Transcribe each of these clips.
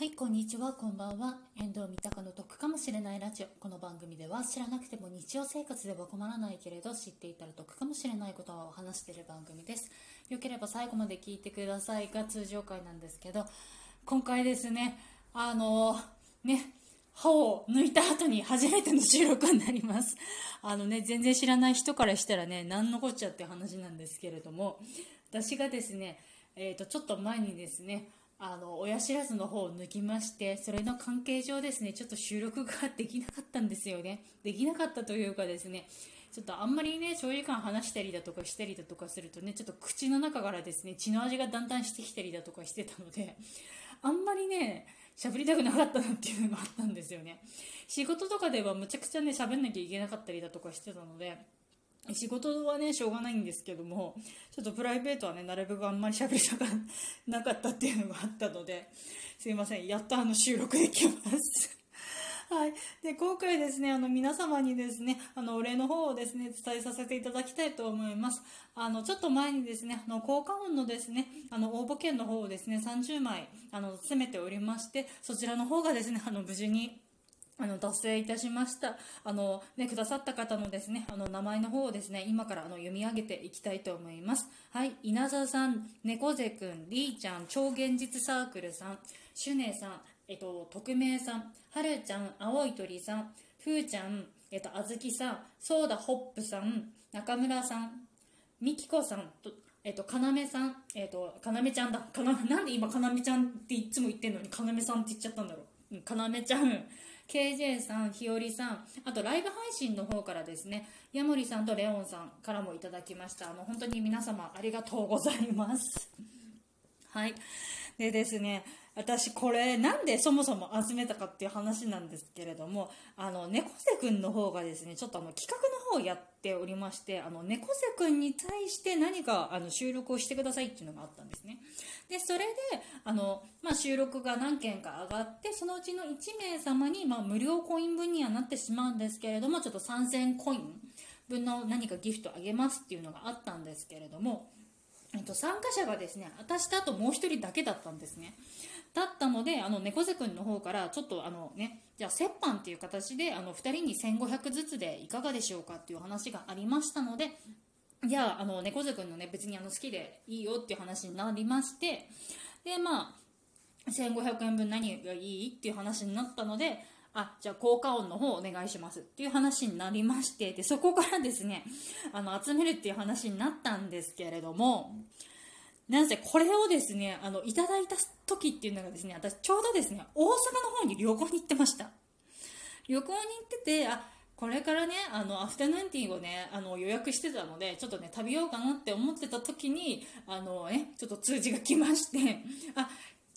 はい、こんにちは、こんばんは。遠藤三鷹の得かもしれないラジオ。この番組では知らなくても日常生活では困らないけれど知っていたら得かもしれないことを話している番組です。よければ最後まで聞いてくださいが通常回なんですけど、今回ですね、あのね、歯を抜いた後に初めての収録になります。あのね、全然知らない人からしたらね、何のこっちゃって話なんですけれども、私がですね、えっ、ー、と、ちょっと前にですね、あの親知らずの方を抜きましてそれの関係上ですねちょっと収録ができなかったんですよね。できなかったというかですねちょっとあんまりね長時間話したりだとかしたりだとかするとねちょっと口の中からですね血の味がだんだんしてきたりだとかしてたのであんまりね喋りたくなかったなっていうのがあったんですよね。仕事とかではむちゃくちゃね喋んなきゃいけなかったりだとかしてたので仕事はねしょうがないんですけどもちょっとプライベートはねなるべくあんまり喋りたくなかったっていうのがあったのですいません。やっとあの収録できます。はい、で今回ですねあの皆様にですねあのお礼の方をですね伝えさせていただきたいと思います。あのちょっと前にですねあの効果音のですねあの応募券の方をですね30枚あの詰めておりましてそちらの方がですねあの無事にあの達成いたしましたあの、ね、くださった方のですねあの名前の方をですね今からあの読み上げていきたいと思いますはい稲田さん猫背くんりーちゃん超現実サークルさんシュネさんえっと匿名さんはるちゃん青い鳥さんふーちゃんえっとあずきさんソーダホップさん中村さんみきこさんとえっと、かなめさん、えっと、かなめちゃんだ。かな、なんで今かなめちゃんっていつも言ってんのにかなめさんって言っちゃったんだろう。かなめちゃん、KJ さん、ひよりさん、あとライブ配信の方からですね、ヤモリさんとレオンさんからもいただきました。あの本当に皆様ありがとうございます。はい。でですね、私これなんでそもそも集めたかっていう話なんですけれどもあの猫背くんの方がですねちょっとあの企画の方をやっておりましてあの猫背くんに対して何かあの収録をしてくださいっていうのがあったんですね。でそれであの、まあ、収録が何件か上がってそのうちの1名様に、まあ、無料コイン分にはなってしまうんですけれどもちょっと3000コイン分の何かギフトあげますっていうのがあったんですけれどもえっと、参加者がですね私とあともう1人だけだったんですね。だったのであの猫背くんの方からちょっとあのねじゃあ折半っていう形であの2人に1500ずつでいかがでしょうかっていう話がありましたのでじゃああの猫背くんのね別にあの好きでいいよっていう話になりましてでまあ1500円分何がいいっていう話になったのであじゃあ効果音の方お願いしますっていう話になりましてでそこからですね あの集めるっていう話になったんですけれどもなんせこれをですねあのいただいた時っていうのがですね私ちょうどですね大阪の方に旅行に行ってました。旅行に行っててあこれからねあのアフタヌーンティーをねあの予約してたのでちょっとね食べようかなって思ってた時にあのねちょっと通知が来ましてあ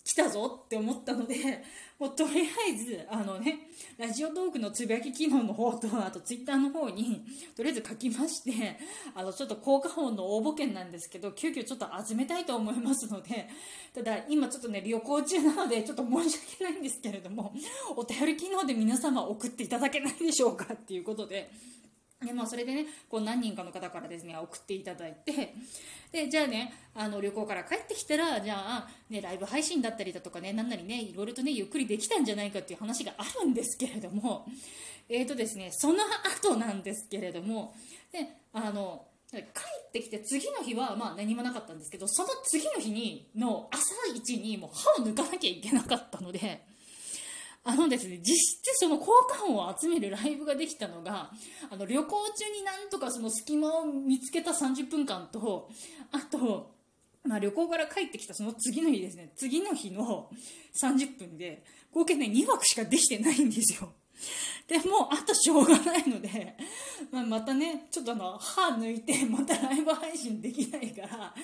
来たぞって思ったので、もうとりあえず、あのね、ラジオトークのつぶやき機能の方と、あとツイッターの方に、とりあえず書きまして、あの、ちょっと効果音の応募券なんですけど、急遽ちょっと集めたいと思いますので、ただ、今ちょっとね、旅行中なので、ちょっと申し訳ないんですけれども、お便り機能で皆様送っていただけないでしょうかっていうことで、でまあ、それでねこう何人かの方からですね送っていただいてでじゃあねあの旅行から帰ってきたらじゃあ、ね、ライブ配信だったりだとかねなんなりねいろいろとねゆっくりできたんじゃないかっていう話があるんですけれどもえーとですねその後なんですけれどもであの帰ってきて次の日はまあ何もなかったんですけどその次の日にの朝一にもう歯を抜かなきゃいけなかったので。あのですね、実質その効果音を集めるライブができたのが、あの旅行中になんとかその隙間を見つけた30分間と、あと、まあ、旅行から帰ってきたその次の日ですね、次の日の30分で、合計ね、2枠しかできてないんですよ。でもうあとしょうがないので、まあ、またねちょっとあの歯抜いてまたライブ配信できないから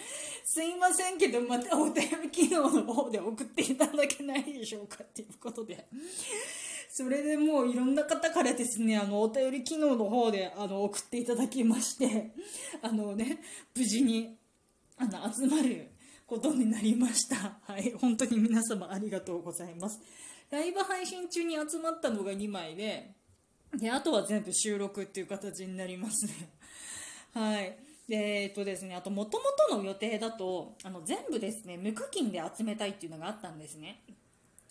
すいませんけどまたお便り機能の方で送っていただけないでしょうかっていうことで。それでもういろんな方からですねあのお便り機能の方であの送っていただきましてあのね無事にあの集まることになりました。はい本当に皆様ありがとうございます。ライブ配信中に集まったのが2枚でであとは全部収録っていう形になりますね。はい。でえっとですねあともともとの予定だとあの全部ですね無課金で集めたいっていうのがあったんですね。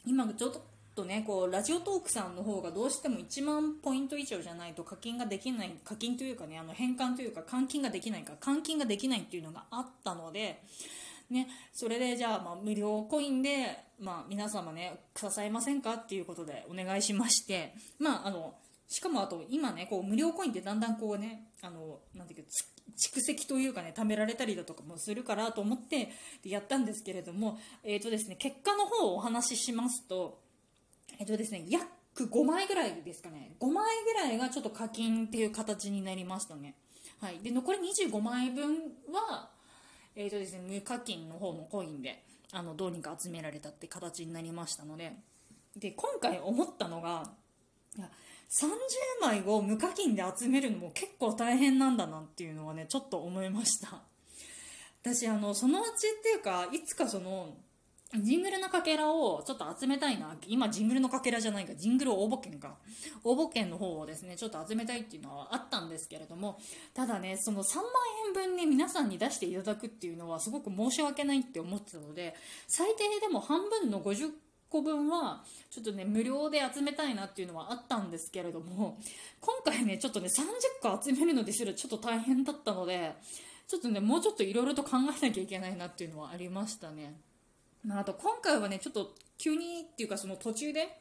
今ちょっとねこうラジオトークさんの方がどうしても1万ポイント以上じゃないと課金ができない課金というかねあの返還というか換金ができないか換金ができないっていうのがあったのでね、それでじゃあ、まあ、無料コインで、まあ、皆様ね、支えませんかっていうことでお願いしまして、まあ、あの、しかもあと今ね、こう無料コインってだんだんこうね、あの、なんていうか、蓄積というかね、貯められたりだとかもするからと思ってやったんですけれども、え、ー、とですね、結果の方をお話ししますと、えっ、ー、とですね、約5枚ぐらいですかね、5枚ぐらいがちょっと課金っていう形になりましたね。はい。で、残り25枚分は、えーとですね、無課金の方のコインであのどうにか集められたって形になりましたのでで今回思ったのがいや30枚を無課金で集めるのも結構大変なんだなっていうのはねちょっと思いました。私あのそのうちっていうかいつかそのジングルのかけらをちょっと集めたいな。今、ジングルのかけらじゃないか、ジングル応募券か。応募券の方をですね、ちょっと集めたいっていうのはあったんですけれども、ただね、その3万円分ね、皆さんに出していただくっていうのはすごく申し訳ないって思ってたので、最低でも半分の50個分はちょっとね無料で集めたいなっていうのはあったんですけれども今回ねちょっとね30個集めるのですらちょっと大変だったのでちょっとねもうちょっといろいろと考えなきゃいけないなっていうのはありましたね。まあ、あと今回はね、ちょっと急にっていうかその途中で、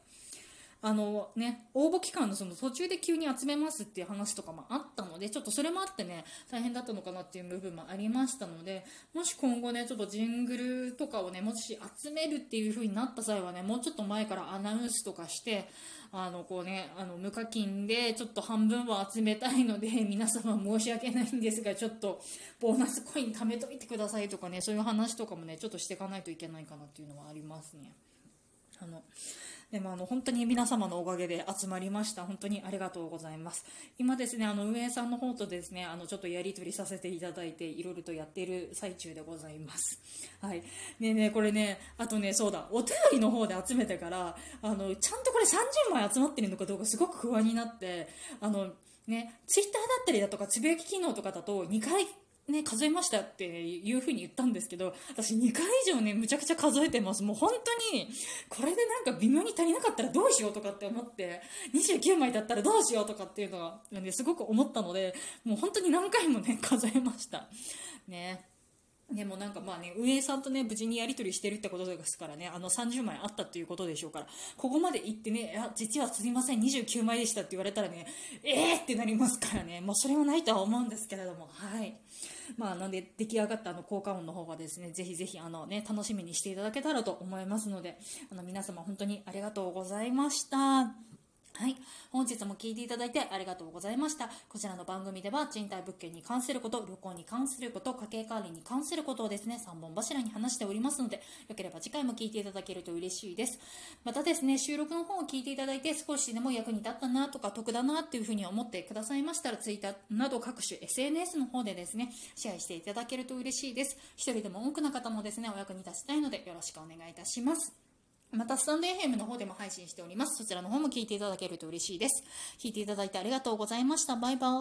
あのね、応募期間のその途中で急に集めますっていう話とかもあったので、ちょっとそれもあってね、大変だったのかなっていう部分もありましたので、もし今後ね、ちょっとジングルとかをね、もし集めるっていう風になった際はね、もうちょっと前からアナウンスとかして、あの、こうね、あの、無課金でちょっと半分は集めたいので、皆様申し訳ないんですが、ちょっとボーナスコイン貯めといてくださいとかね、そういう話とかもね、ちょっとしていかないといけないかなっていうのはありますね。あの、でもあの本当に皆様のおかげで集まりました。本当にありがとうございます。今ですね、あの運営さんの方とですね、あのちょっとやり取りさせていただいて、いろいろとやっている最中でございます。はい。ねねこれね、あとね、そうだ、お便りの方で集めてから、あの、ちゃんとこれ30枚集まってるのかどうかすごく不安になって、あの、ね、ツイッターだったりだとか、つぶやき機能とかだと2回ね、数えましたっていうふうに言ったんですけど、私2回以上ね、むちゃくちゃ数えてます。もう本当に、これでなんか微妙に足りなかったらどうしようとかって思って、29枚だったらどうしようとかっていうのが、ね、すごく思ったので、もう本当に何回もね、数えました。ね。でもなんかまあね、運営さんとね、無事にやり取りしてるってことですからね、あの30枚あったっていうことでしょうから、ここまで行ってね、あ、実はすみません、29枚でしたって言われたらね、えーってなりますからね、もうそれはないとは思うんですけれども、はい。まあ、なんで出来上がったあの効果音の方はですね、ぜひぜひあのね、楽しみにしていただけたらと思いますので、あの皆様本当にありがとうございました。はい。本日も聞いていただいてありがとうございました。こちらの番組では賃貸物件に関すること、旅行に関すること、家計管理に関することをですね、3本柱に話しておりますので、よければ次回も聞いていただけると嬉しいです。またですね、収録の方を聞いていただいて少しでも役に立ったなとか得だなっていうふうに思ってくださいましたら、Twitter など各種 SNS の方でですね、シェアしていただけると嬉しいです。一人でも多くの方もですね、お役に立ちたいのでよろしくお願いいたします。また、スタンド FM の方でも配信しております。そちらの方も聞いていただけると嬉しいです。聞いていただいてありがとうございました。バイバイ。